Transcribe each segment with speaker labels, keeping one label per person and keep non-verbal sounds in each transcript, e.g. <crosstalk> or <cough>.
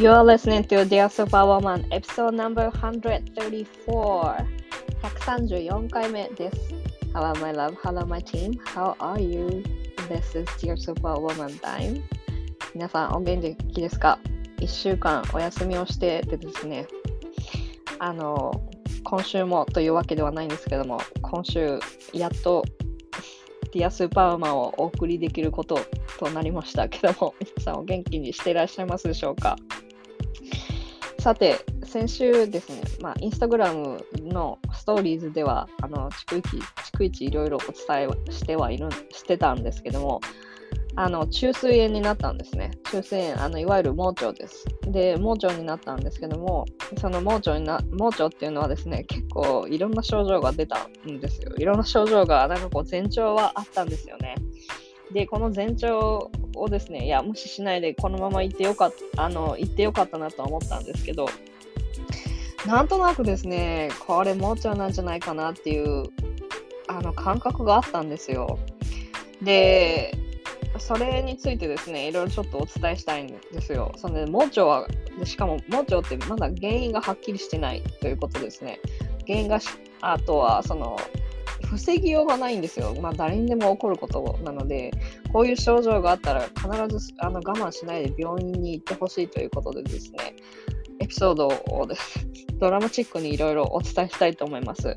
Speaker 1: You're listening to Dear Superwoman episode number 134 134回目です Hello my love, hello my team, how are you? This is Dear Superwoman time. 皆さんお元気ですか ?1 週間お休みをしててですね。あの今週もというわけではないんですけども今週やっとディアスーパーマンをお送りできることとなりましたけども皆さんお元気にしていらっしゃいますでしょうか？さて、先週ですね、まあ、インスタグラムのストーリーズでは、あの、逐一、逐一いろいろお伝えしてはいる、してたんですけども、あの、中水炎になったんですね。中水炎、あの、いわゆる盲腸です。で、盲腸になったんですけども、その盲腸にな、盲腸っていうのはですね、結構いろんな症状が出たんですよ。いろんな症状が、なんかこう、前兆はあったんですよね。で、この前兆をですね、いや、無視しないでこのまま行ってよかった、あの、行ってよかったなとは思ったんですけど、なんとなくですね、これ盲腸なんじゃないかなっていう、あの、感覚があったんですよ。で、それについてですね、いろいろちょっとお伝えしたいんですよ。その盲腸は、しかも盲腸ってまだ原因がはっきりしてないということですね。原因があとは、その、防ぎようがないんですよ。まあ、誰にでも起こることなので、こういう症状があったら必ずあの我慢しないで病院に行ってほしいということでですね、エピソードをです <laughs> ドラマチックにいろいろお伝えしたいと思います。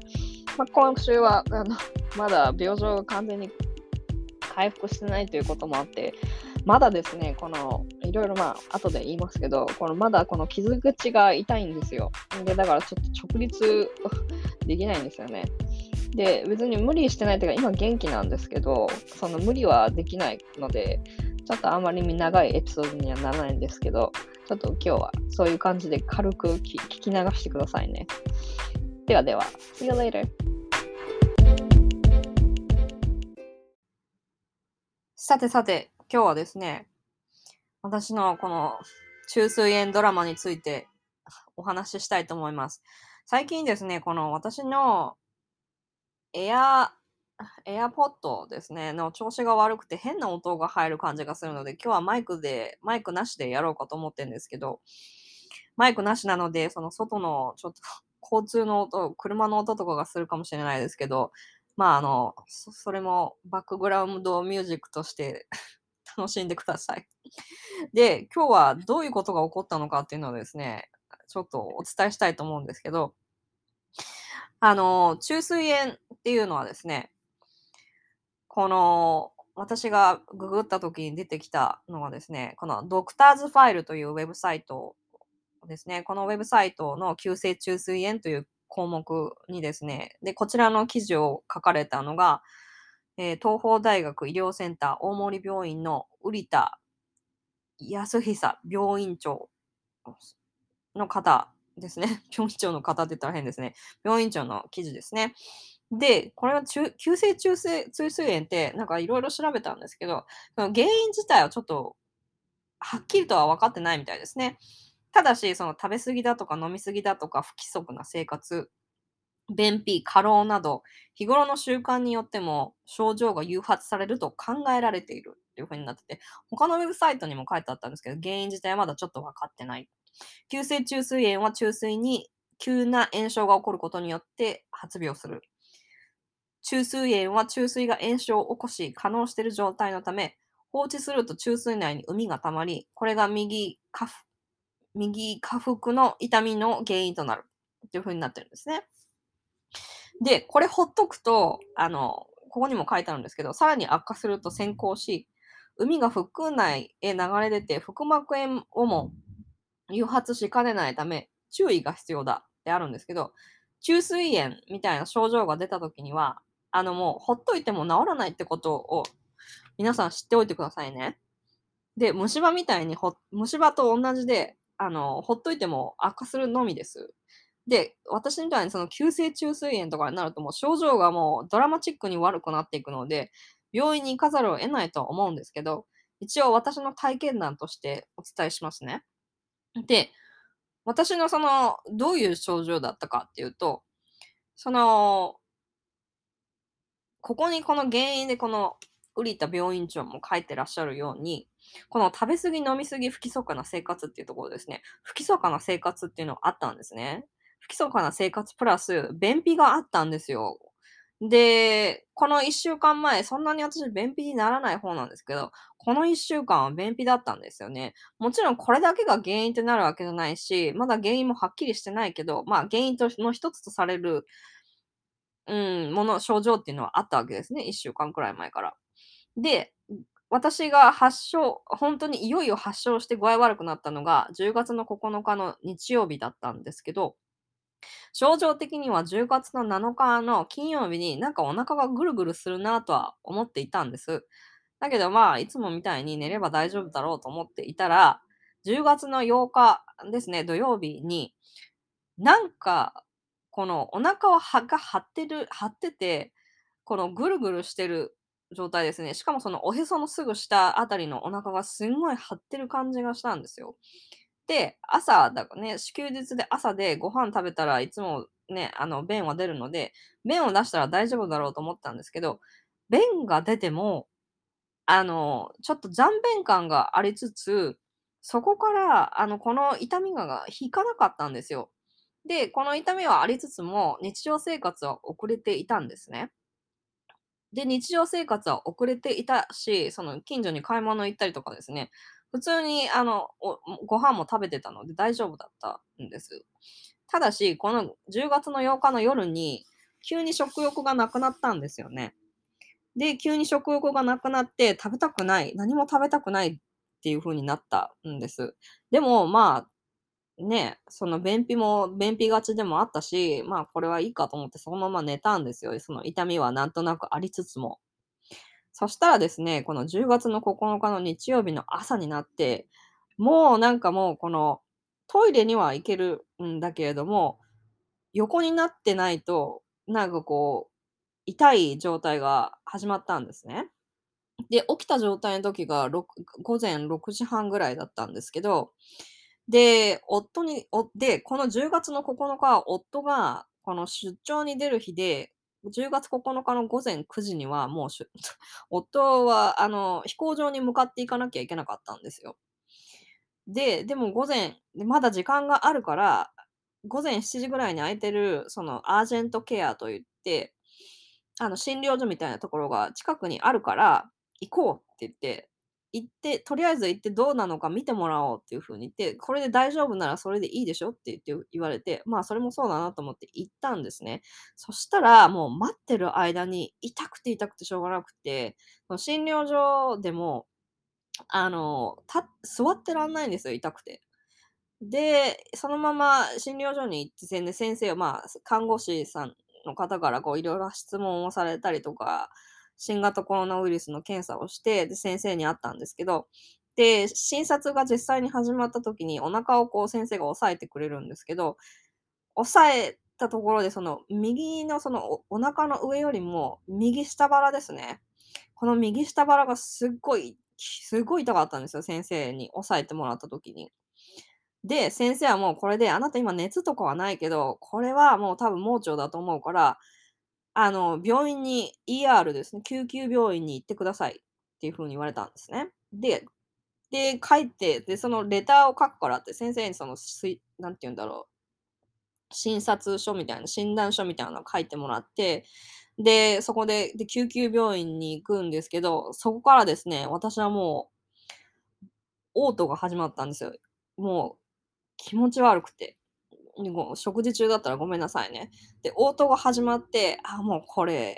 Speaker 1: まあ、今週はあのまだ病状が完全に回復してないということもあって、まだですね、この、いろいろまあ、後で言いますけど、このまだこの傷口が痛いんですよ。で、だからちょっと直立 <laughs> できないんですよね。で、別に無理してないというか、今元気なんですけど、その無理はできないので、ちょっとあまり長いエピソードにはならないんですけど、ちょっと今日はそういう感じで軽く聞き流してくださいね。ではでは、See you later! さてさて、今日はですね、私のこの中水炎ドラマについてお話ししたいと思います。最近ですね、この私のエア、エアポッドですね、の調子が悪くて変な音が入る感じがするので、今日はマイクで、マイクなしでやろうかと思ってるんですけど、マイクなしなので、その外のちょっと交通の音、車の音とかがするかもしれないですけど、まああの、それもバックグラウンドミュージックとして楽しんでください。で、今日はどういうことが起こったのかっていうのをですね、ちょっとお伝えしたいと思うんですけど、あの、中水炎っていうのはですね、この、私がググった時に出てきたのはですね、このドクターズファイルというウェブサイトですね、このウェブサイトの急性中水炎という項目にですね、で、こちらの記事を書かれたのが、えー、東邦大学医療センター大森病院の瓜田康久病院長の方ですね。<laughs> 病院長の方って言ったら変ですね。病院長の記事ですね。で、これは中急性中性中水炎ってなんかいろいろ調べたんですけど、その原因自体はちょっとはっきりとは分かってないみたいですね。ただし、その食べ過ぎだとか飲み過ぎだとか不規則な生活、便秘、過労など、日頃の習慣によっても症状が誘発されると考えられているっていう風になってて、他のウェブサイトにも書いてあったんですけど、原因自体はまだちょっと分かってない急性中水炎は中水に急な炎症が起こることによって発病する。中水炎は中水が炎症を起こし、可能している状態のため、放置すると中水内に膿が溜まり、これが右下右下腹の痛みの原因となるという風になってるんですね。で、これほっとくと、あの、ここにも書いてあるんですけど、さらに悪化すると先行し、海が腹腔内へ流れ出て腹膜炎をも誘発しかねないため、注意が必要だってあるんですけど、中水炎みたいな症状が出た時には、あのもうほっといても治らないってことを皆さん知っておいてくださいね。で、虫歯みたいにほ、虫歯と同じで、あの、ほっといても悪化するのみです。で、私みたいにその急性中水炎とかになるともう症状がもうドラマチックに悪くなっていくので、病院に行かざるを得ないと思うんですけど、一応私の体験談としてお伝えしますね。で、私のその、どういう症状だったかっていうと、その、ここにこの原因でこの瓜田病院長も書いてらっしゃるように、この食べ過ぎ、飲み過ぎ、不規則な生活っていうところですね。不規則な生活っていうのがあったんですね。不規則な生活プラス、便秘があったんですよ。で、この1週間前、そんなに私便秘にならない方なんですけど、この1週間は便秘だったんですよね。もちろんこれだけが原因ってなるわけじゃないし、まだ原因もはっきりしてないけど、まあ原因との一つとされる、うん、もの、症状っていうのはあったわけですね。1週間くらい前から。で、私が発症、本当にいよいよ発症して具合悪くなったのが10月の9日の日曜日だったんですけど、症状的には10月の7日の金曜日になんかお腹がぐるぐるするなとは思っていたんです。だけどまあ、いつもみたいに寝れば大丈夫だろうと思っていたら、10月の8日ですね、土曜日に、なんか、このお腹をはが張ってる、張ってて、このぐるぐるしてる状態ですね。しかもそのおへそのすぐ下あたりのお腹がすんごい張ってる感じがしたんですよ。で、朝だからね、休日で朝でご飯食べたらいつもね、あの、便は出るので、便を出したら大丈夫だろうと思ったんですけど、便が出ても、あの、ちょっと残便感がありつつ、そこから、あの、この痛みが引かなかったんですよ。で、この痛みはありつつも、日常生活は遅れていたんですね。で、日常生活は遅れていたし、その近所に買い物行ったりとかですね、普通にあのご飯も食べてたので大丈夫だったんです。ただし、この10月の8日の夜に急に食欲がなくなったんですよね。で、急に食欲がなくなって食べたくない、何も食べたくないっていう風になったんです。でも、まあ、ね、その便秘も、便秘がちでもあったし、まあこれはいいかと思ってそのまま寝たんですよ。その痛みはなんとなくありつつも。そしたらですね、この10月の9日の日曜日の朝になって、もうなんかもうこのトイレには行けるんだけれども、横になってないと、なんかこう、痛い状態が始まったんですね。で、起きた状態の時が午前6時半ぐらいだったんですけど、で、夫に、で、この10月の9日夫がこの出張に出る日で、10月9日の午前9時にはもう <laughs> 夫はあの飛行場に向かっていかなきゃいけなかったんですよ。で、でも午前、まだ時間があるから、午前7時ぐらいに空いてる、そのアージェントケアといって、あの診療所みたいなところが近くにあるから行こうって言って、行って、とりあえず行ってどうなのか見てもらおうっていう風に言って、これで大丈夫ならそれでいいでしょって言って言われて、まあそれもそうだなと思って行ったんですね。そしたらもう待ってる間に痛くて痛くてしょうがなくて、診療所でも、あの、座ってらんないんですよ、痛くて。で、そのまま診療所に行って、先生は、まあ、看護師さんの方からこういろいろ質問をされたりとか、新型コロナウイルスの検査をして、で、先生に会ったんですけど、で、診察が実際に始まった時にお腹をこう先生が押さえてくれるんですけど、押さえたところで、その右のそのお腹の上よりも右下腹ですね。この右下腹がすっごい、すごい痛かったんですよ、先生に押さえてもらった時に。で、先生はもうこれで、あなた今熱とかはないけど、これはもう多分盲腸だと思うから、あの、病院に ER ですね、救急病院に行ってくださいっていう風に言われたんですね。で、で、書いて、で、そのレターを書くからって先生にその、なんて言うんだろう、診察書みたいな、診断書みたいなのを書いてもらって、で、そこでで救急病院に行くんですけど、そこからですね、私はもう、嘔吐が始まったんですよ。もう気持ち悪くて。食事中だったらごめんなさいね。で、応答が始まって、あ、もうこれ、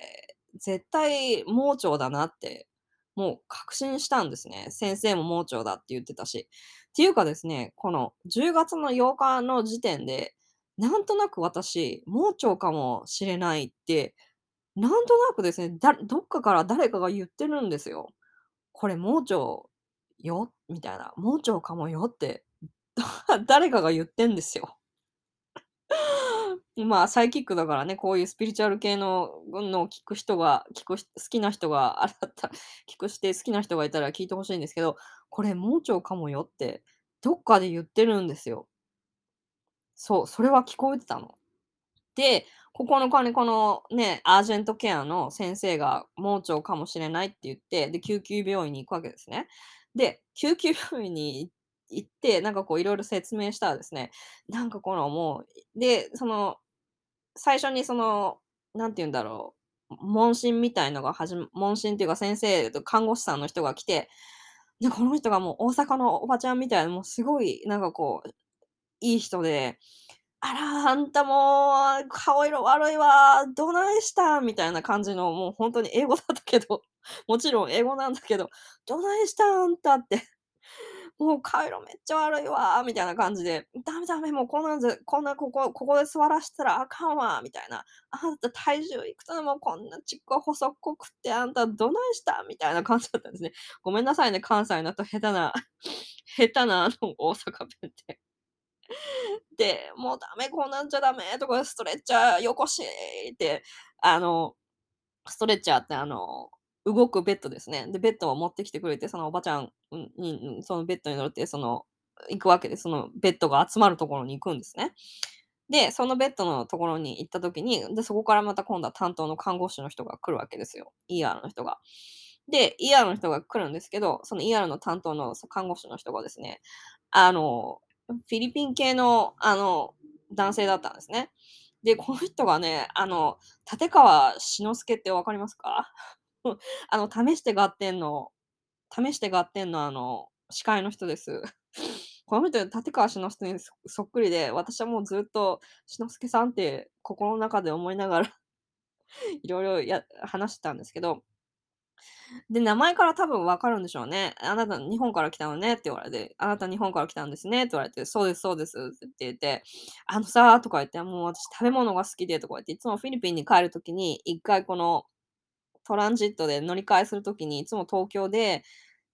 Speaker 1: 絶対盲腸だなって、もう確信したんですね。先生も盲腸だって言ってたし。っていうかですね、この10月の8日の時点で、なんとなく私、盲腸かもしれないって、なんとなくですね、どっかから誰かが言ってるんですよ。これ盲腸よ？みたいな。盲腸かもよ？って、<laughs> 誰かが言ってんですよ。<laughs> まあ、サイキックだからね、こういうスピリチュアル系ののを聞く人が、聞く好きな人が、あれだったら、聞くして好きな人がいたら聞いてほしいんですけど、これ盲腸かもよって、どっかで言ってるんですよ。そう、それは聞こえてたの。で、9日にこのね、アージェントケアの先生が盲腸かもしれないって言って、で、救急病院に行くわけですね。で、救急病院に行って、なんかこういろいろ説明したらですね、なんかこのもう、で、その、最初にその、なんて言うんだろう、問診みたいのが始ま、問診っていうか先生と看護師さんの人が来て、で、この人がもう大阪のおばちゃんみたいな、もうすごい、なんかこう、いい人で、あら、あんたもう、顔色悪いわ、どないしたみたいな感じの、もう本当に英語だったけど、もちろん英語なんだけど、どないしたあん？たって。もう顔色めっちゃ悪いわみたいな感じで、ダメダメ、もうこんなんぜこんなここここで座らしたらあかんわみたいな。あんた体重いくつでもこんなちっこ細っこくってあんたどないした？みたいな感じだったんですね。ごめんなさいね、関西のと下手な下手なあの大阪弁って。で、もうダメ、こんなんじゃダメとかストレッチャーよこしって、あの、ストレッチャーってあの、動くベッドですね。で、ベッドを持ってきてくれて、そのおばちゃんに、そのベッドに乗って、その、行くわけで、そのベッドが集まるところに行くんですね。で、そのベッドのところに行った時に、で、そこからまた今度は担当の看護師の人が来るわけですよ。ER の人が。で、ER の人が来るんですけど、その ER の担当の看護師の人がですね、あの、フィリピン系の、あの、男性だったんですね。で、この人がね、あの、立川志の輔ってわかりますか？<laughs> あの、試して合点の、試して合点のあの、司会の人です。<laughs> この人、立川志の輔にそっくりで、私はもうずっと志の輔さんって心の中で思いながら <laughs> いろいろや話してたんですけど、で、名前から多分わかるんでしょうね。あなた日本から来たのねって言われて、あなた日本から来たんですねって言われて、そうです、そうですって言って、あのさーとか言って、もう私食べ物が好きでとか言って、いつもフィリピンに帰るときに、一回このトランジットで乗り換えするときに、いつも東京で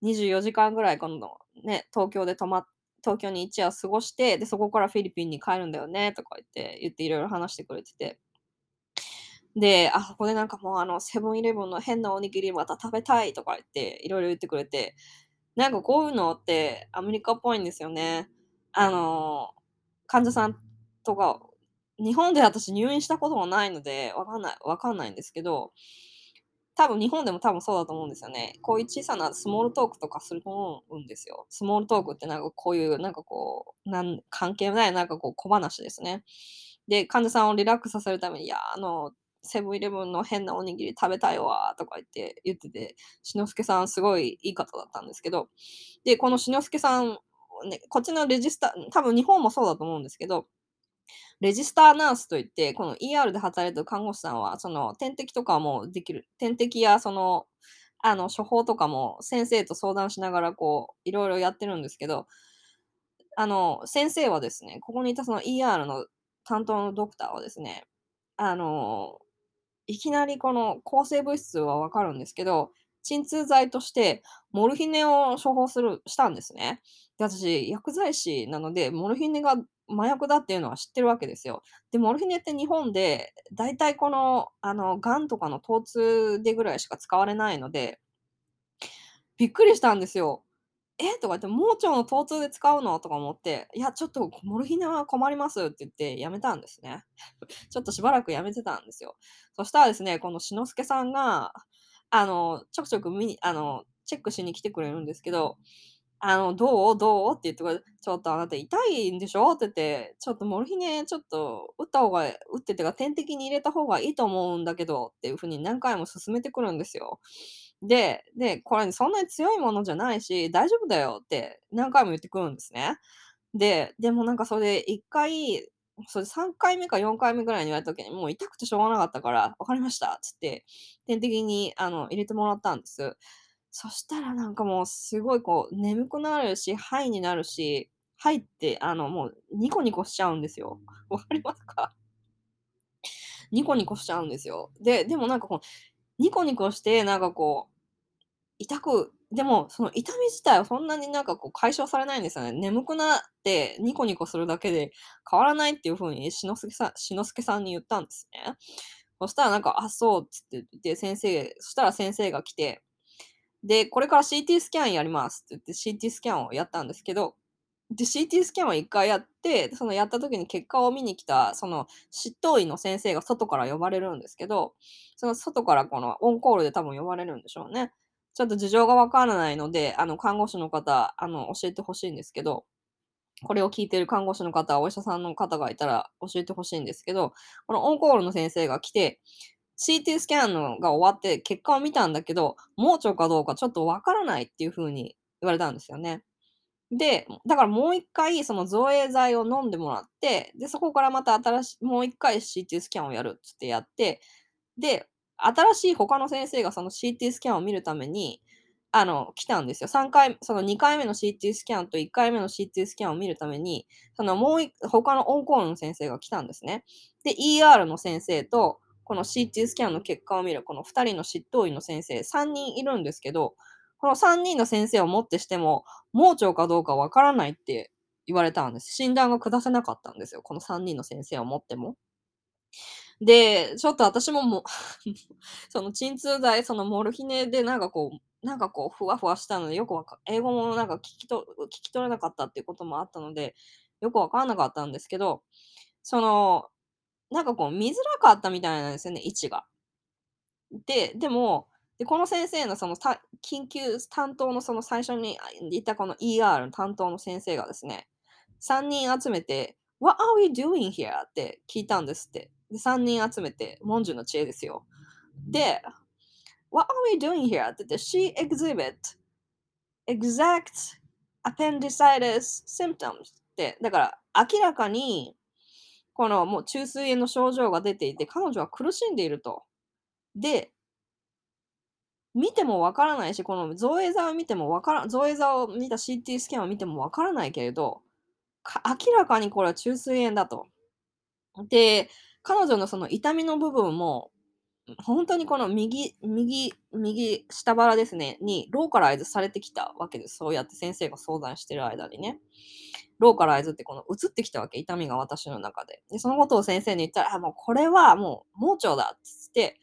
Speaker 1: 24時間ぐらい今度ね、東京で泊まって東京に一夜過ごして、で、そこからフィリピンに帰るんだよね、とか言って、言っていろいろ話してくれてて。で、あ、ここでなんかもうあの、セブンイレブンの変なおにぎりまた食べたいとか言って、いろいろ言ってくれて、なんかこういうのってアメリカっぽいんですよね。あの、患者さんとか、日本で私入院したこともないので、わかんない、わかんないんですけど、多分日本でも多分そうだと思うんですよね。こういう小さなスモールトークとかすると思うんですよ。スモールトークってなんかこういう、なんかこう、なん関係ないなんかこう小話ですね。で、患者さんをリラックスさせるために、いや、あの、セブンイレブンの変なおにぎり食べたいわとか言って言ってて、しのすけさんすごいいい方だったんですけど、で、このしのすけさん、ね、こっちのレジスタ、多分日本もそうだと思うんですけど、レジスターナースといって、この ER で働いてる看護師さんは、その点滴とかもできる、点滴やその、あの、処方とかも先生と相談しながら、こう、いろいろやってるんですけど、あの、先生はですね、ここにいたその ER の担当のドクターはですね、あの、いきなりこの抗生物質はわかるんですけど、鎮痛剤としてモルヒネを処方するしたんですね。で、私、薬剤師なので、モルヒネが麻薬だっていうのは知ってるわけですよ。で、モルヒネって日本で、だいたいこの、あの、癌とかの疼痛でぐらいしか使われないので、びっくりしたんですよ。え？とか言って、盲腸の疼痛で使うの？とか思って、いや、ちょっとモルヒネは困りますって言ってやめたんですね。<laughs> ちょっとしばらくやめてたんですよ。そしたらですね、このしのすけさんが、あの、ちょくちょく見に、あの、チェックしに来てくれるんですけど、あの、どう？どう？って言って、ちょっとあなた痛いんでしょ？って言って、ちょっとモルヒネちょっと打った方が、打っててか点滴に入れた方がいいと思うんだけどっていうふうに何回も勧めてくるんですよ。で、で、これそんなに強いものじゃないし、大丈夫だよって何回も言ってくるんですね。で、でもなんかそれで1回、それ3回目か4回目ぐらいに言われた時に、もう痛くてしょうがなかったから、分かりましたっつって、点滴にあの入れてもらったんです。そしたらなんかもうすごいこう眠くなるし、ハイになるし、ハイってあのもうニコニコしちゃうんですよ。わかりますか？ニコニコしちゃうんですよ。で、でもなんかこう、ニコニコして、なんかこう、痛く、でも、その痛み自体はそんなになんかこう解消されないんですよね。眠くなってニコニコするだけで変わらないっていう風にしのすけさん、しのすけさんに言ったんですね。そしたらなんか、あ、そうっつって言って、先生、そしたら先生が来て、で、これから CT スキャンやりますって言って CT スキャンをやったんですけど、で、CT スキャンを一回やって、そのやった時に結果を見に来た、その執刀医の先生が外から呼ばれるんですけど、その外からこのオンコールで多分呼ばれるんでしょうね。ちょっと事情がわからないので、あの、看護師の方、あの、教えてほしいんですけど、これを聞いてる看護師の方、お医者さんの方がいたら教えてほしいんですけど、このオンコールの先生が来て、CT スキャンのが終わって結果を見たんだけど、盲腸かどうかちょっとわからないっていう風に言われたんですよね。で、だからもう一回その造影剤を飲んでもらって、で、そこからまた新しい、もう一回 CT スキャンをやるっつってやって、で、新しい他の先生がその CT スキャンを見るために、あの、来たんですよ。3回、その2回目の CT スキャンと1回目の CT スキャンを見るために、そのもう他のオンコールの先生が来たんですね。で、ER の先生と、この CT スキャンの結果を見るこの2人の執刀医の先生、3人いるんですけど、この3人の先生をもってしても、盲腸かどうかわからないって言われたんです。診断が下せなかったんですよ。この3人の先生をもっても。で、ちょっと私ももう <laughs> その鎮痛剤、そのモルヒネでなんかこう、なんかこう、ふわふわしたので、よくわか、英語もなんか聞きと、聞き取れなかったっていうこともあったので、よくわからなかったんですけど、その、なんかこう、見づらかったみたいなんですよね、位置が。で、でも、で、この先生のその緊急担当のその最初にいたこの ER の担当の先生がですね、3人集めて、What are we doing here? って聞いたんですって。で、3人集めて、文殊の知恵ですよ。で、What are we doing here? って言って、She exhibit exact appendicitis symptoms って、だから明らかにこのもう中水炎の症状が出ていて、彼女は苦しんでいると。で、見てもわからないし、この造影剤を見てもわから、造影剤を見た CT スキャンを見てもわからないけれど、明らかにこれは中水炎だと。で、彼女のその痛みの部分も、本当にこの右、右、右下腹ですね、にローカライズされてきたわけです。そうやって先生が相談してる間にね。ローカライズってこの移ってきたわけ、痛みが私の中で。で、そのことを先生に言ったら、あ、もうこれはもう盲腸だっつって、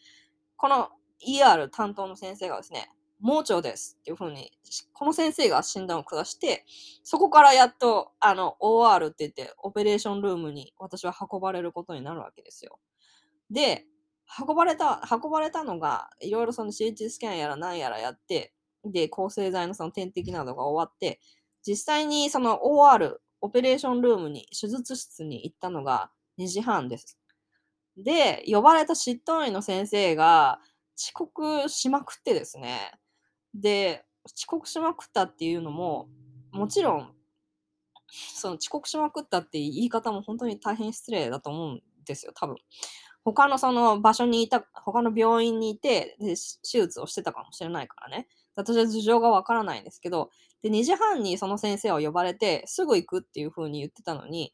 Speaker 1: この ER 担当の先生がですね、盲腸ですっていうふうに、この先生が診断を下して、そこからやっと、あの、OR って言って、オペレーションルームに私は運ばれることになるわけですよ。で、運ばれた、運ばれたのが、いろいろその CT スキャンやら何やらやって、で、抗生剤のその点滴などが終わって、実際にその OR、オペレーションルームに、手術室に行ったのが2時半です。で、呼ばれた執刀医の先生が、遅刻しまくってですね。で、遅刻しまくったっていうのも、もちろん、その遅刻しまくったって言い方も本当に大変失礼だと思うんですよ、多分。他のその場所にいた、他の病院にいて、で手術をしてたかもしれないからね。私は事情がわからないんですけど、で、2時半にその先生を呼ばれて、すぐ行くっていう風に言ってたのに、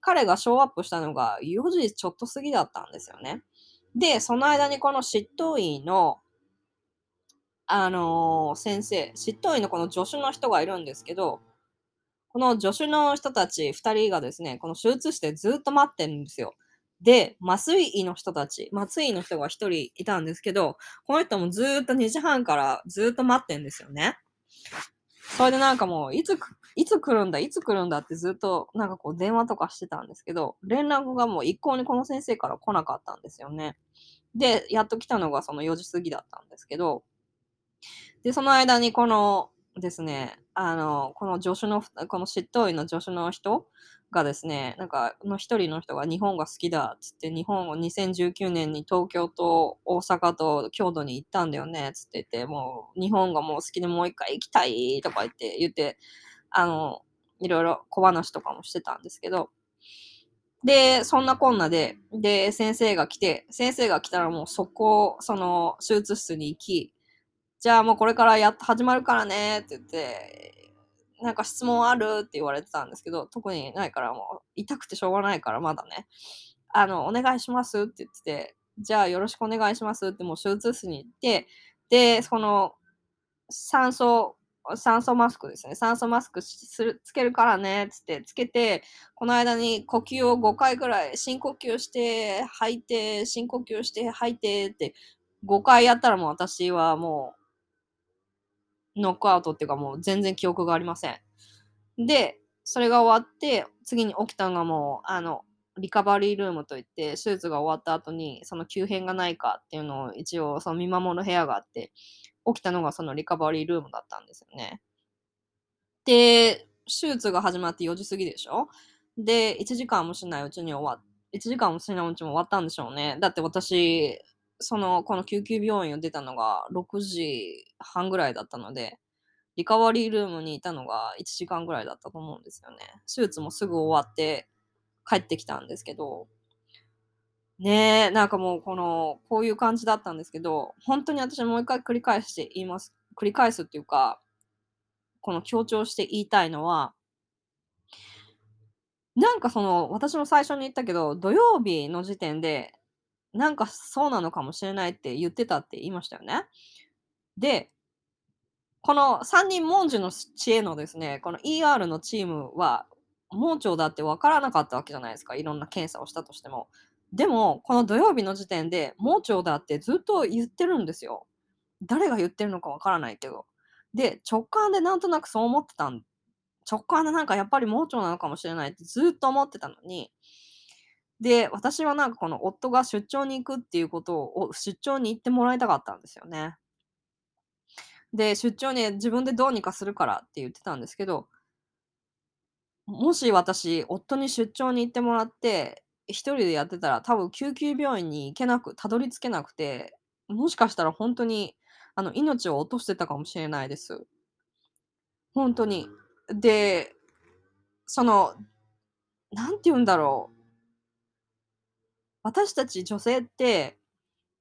Speaker 1: 彼がショーアップしたのが4時ちょっと過ぎだったんですよね。で、その間にこの執刀医の、あのー、先生、執刀医のこの助手の人がいるんですけど、この助手の人たち2人がですね、この手術室でずっと待ってるんですよ。で、麻酔医の人たち、麻酔医の人が1人いたんですけど、この人もずっと2時半からずっと待ってんですよね。それでなんかもう、いつ、いつ来るんだ、いつ来るんだってずっとなんかこう電話とかしてたんですけど、連絡がもう一向にこの先生から来なかったんですよね。で、やっと来たのがその4時過ぎだったんですけど、で、その間にこのですね、あの、この助手の、この執刀医の助手の人がですね、なんか、の一人の人が日本が好きだっつって、日本を2019年に東京と大阪と京都に行ったんだよねっ、つって言って、もう日本がもう好きでもう一回行きたいとか言って言って、あの、いろいろ小話とかもしてたんですけど、で、そんなこんなで、で、先生が来て、先生が来たらもう速攻、その、手術室に行き、じゃあもうこれからやっと始まるからねって言って、なんか質問あるって言われてたんですけど、特にないからもう痛くてしょうがないからまだね、あの、お願いしますって言ってて、じゃあよろしくお願いしますってもう手術室に行って、で、その酸素酸素マスクですね。酸素マスクするつけるからね、つってつけて、この間に呼吸を5回ぐらい、深呼吸して、吐いて、深呼吸して、吐いてって、5回やったらもう私はもう、ノックアウトっていうかもう全然記憶がありません。で、それが終わって、次に起きたのがもう、あの、リカバリールームといって、手術が終わった後に、その急変がないかっていうのを一応、その見守る部屋があって、起きたのがそのリカバリールームだったんですよね。で、手術が始まって4時過ぎでしょ？で、1時間もしないうちに終わっ、1時間もしないうちに終わったんでしょうね。だって私、その、この救急病院を出たのが6時半ぐらいだったので、リカバリールームにいたのが1時間ぐらいだったと思うんですよね。手術もすぐ終わって帰ってきたんですけど、ねえ、なんかもうこの、こういう感じだったんですけど、本当に私もう一回繰り返して言います。繰り返すっていうか、この強調して言いたいのは、なんかその、私も最初に言ったけど、土曜日の時点で、なんかそうなのかもしれないって言ってたって言いましたよね。で、この3人文殊の知恵のですね、この ER のチームは、盲腸だって分からなかったわけじゃないですか。いろんな検査をしたとしても。でも、この土曜日の時点で、盲腸だってずっと言ってるんですよ。誰が言ってるのか分からないけど。で、直感でなんとなくそう思ってたん直感でなんかやっぱり盲腸なのかもしれないってずっと思ってたのに、で、私はなんかこの夫が出張に行くっていうことを出張に行ってもらいたかったんですよね。で、出張に自分でどうにかするからって言ってたんですけど、もし私、夫に出張に行ってもらって、一人でやってたら多分救急病院に行けなく、たどり着けなくて、もしかしたら本当にあの命を落としてたかもしれないです。本当に。で、その、なんて言うんだろう。私たち女性って、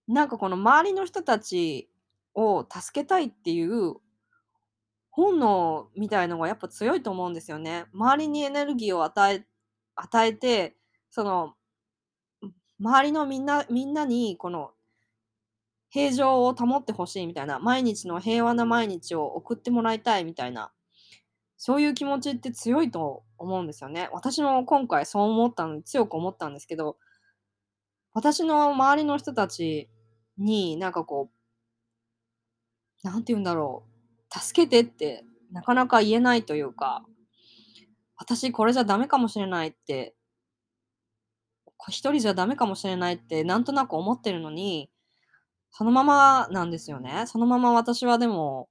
Speaker 1: なんかこの周りの人たちを助けたいっていう本能みたいのがやっぱ強いと思うんですよね。周りにエネルギーを与え与えて、その、周りのみんなみんなにこの平常を保ってほしいみたいな、毎日の平和な毎日を送ってもらいたいみたいな、そういう気持ちって強いと思うんですよね。私も今回そう思ったの強く思ったんですけど、私の周りの人たちになんかこう、なんて言うんだろう、助けてってなかなか言えないというか、私これじゃダメかもしれないって、一人じゃダメかもしれないってなんとなく思ってるのに、そのままなんですよね。そのまま私はでも、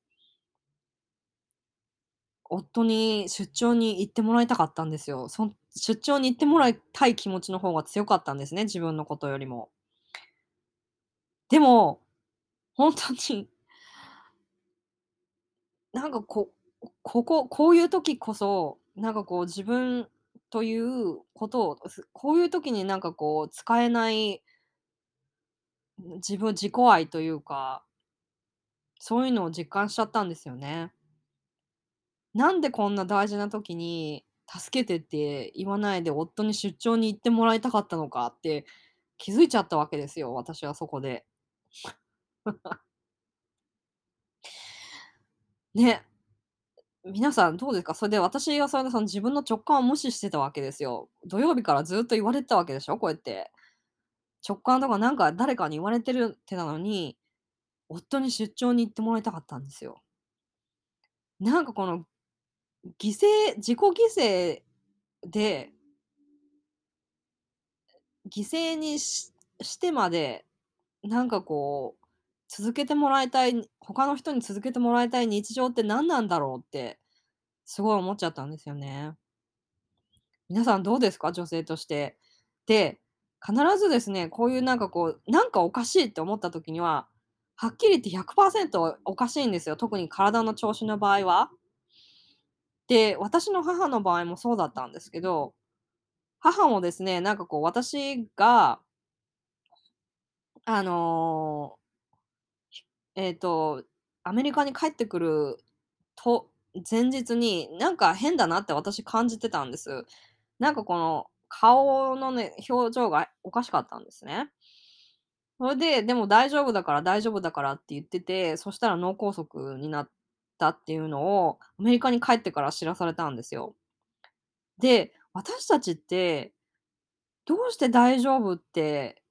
Speaker 1: 夫に出張に行ってもらいたかったんですよ。そ出張に行ってもらいたい気持ちの方が強かったんですね、自分のことよりも。でも、本当になんかここここういう時こそ、なんかこう自分ということを、こういう時になんかこう使えない自分自己愛というか、そういうのを実感しちゃったんですよね。なんでこんな大事な時に助けてって言わないで夫に出張に行ってもらいたかったのかって気づいちゃったわけですよ、私はそこで。<laughs> ね。皆さんどうですか？それで私がそれでその自分の直感を無視してたわけですよ。土曜日からずっと言われてたわけでしょ？こうやって。直感とかなんか誰かに言われてるってなのに、夫に出張に行ってもらいたかったんですよ。なんかこの、犠牲自己犠牲で犠牲にししてまで、なんかこう、続けてもらいたい他の人に続けてもらいたい日常って何なんだろうって、すごい思っちゃったんですよね。皆さんどうですか？女性として。で必ずですね、こういうなんかこう、なんかおかしいって思った時には、はっきり言って100%おかしいんですよ。特に体の調子の場合は。で、私の母の場合もそうだったんですけど、母もですね、なんかこう私が、あのー、えっ、ー、と、アメリカに帰ってくると前日になんか変だなって私感じてたんです。なんかこの顔のね、表情がおかしかったんですね。それで、でも大丈夫だから大丈夫だからって言ってて、そしたら脳梗塞になったっていうのをアメリカに帰ってから知らされたんですよ。で、私たちって、どうして大丈夫って、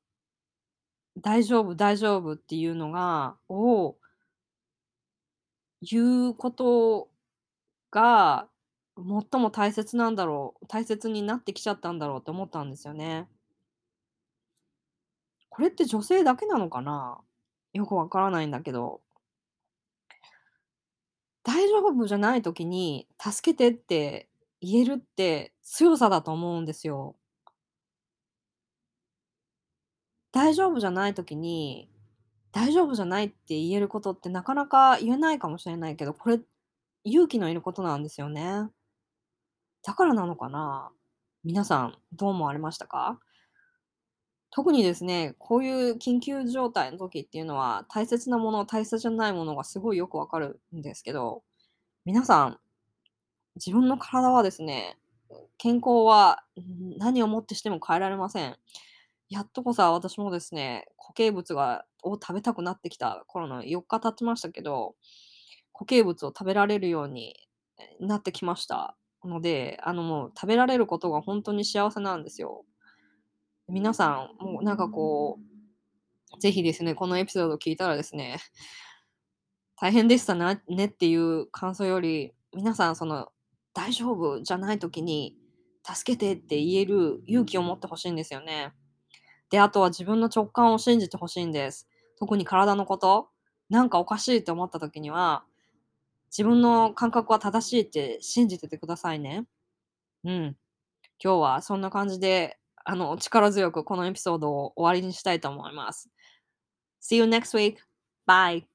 Speaker 1: 大丈夫、大丈夫っていうのが、を言うことが最も大切なんだろう大切になってきちゃったんだろうって思ったんですよね。これって女性だけなのかな？よくわからないんだけど。大丈夫じゃない時に助けてって言えるって強さだと思うんですよ。大丈夫じゃない時に、大丈夫じゃないって言えることってなかなか言えないかもしれないけど、これ、勇気のいることなんですよね。だからなのかな？皆さんどう思われましたか？特にですね、こういう緊急状態の時っていうのは、大切なもの、大切じゃないものがすごいよくわかるんですけど、皆さん、自分の体はですね、健康は、何をもってしても変えられません。やっとこさ、私もですね、固形物がを食べたくなってきた頃の4日経ちましたけど、固形物を食べられるようになってきましたので、あの、もう食べられることがほんとに幸せなんですよ。皆さん、もうなんかこう、ぜひですね、このエピソード聞いたらですね、<laughs> 大変でしたなねっていう感想より、皆さんその、大丈夫じゃない時に、助けてって言える勇気を持って欲しいんですよね。で、あとは自分の直感を信じて欲しいんです。特に体のこと、なんかおかしいって思った時には、自分の感覚は正しいって信じててくださいね。うん。今日はそんな感じで、あの、力強くこのエピソードを終わりにしたいと思います。See you next week. Bye.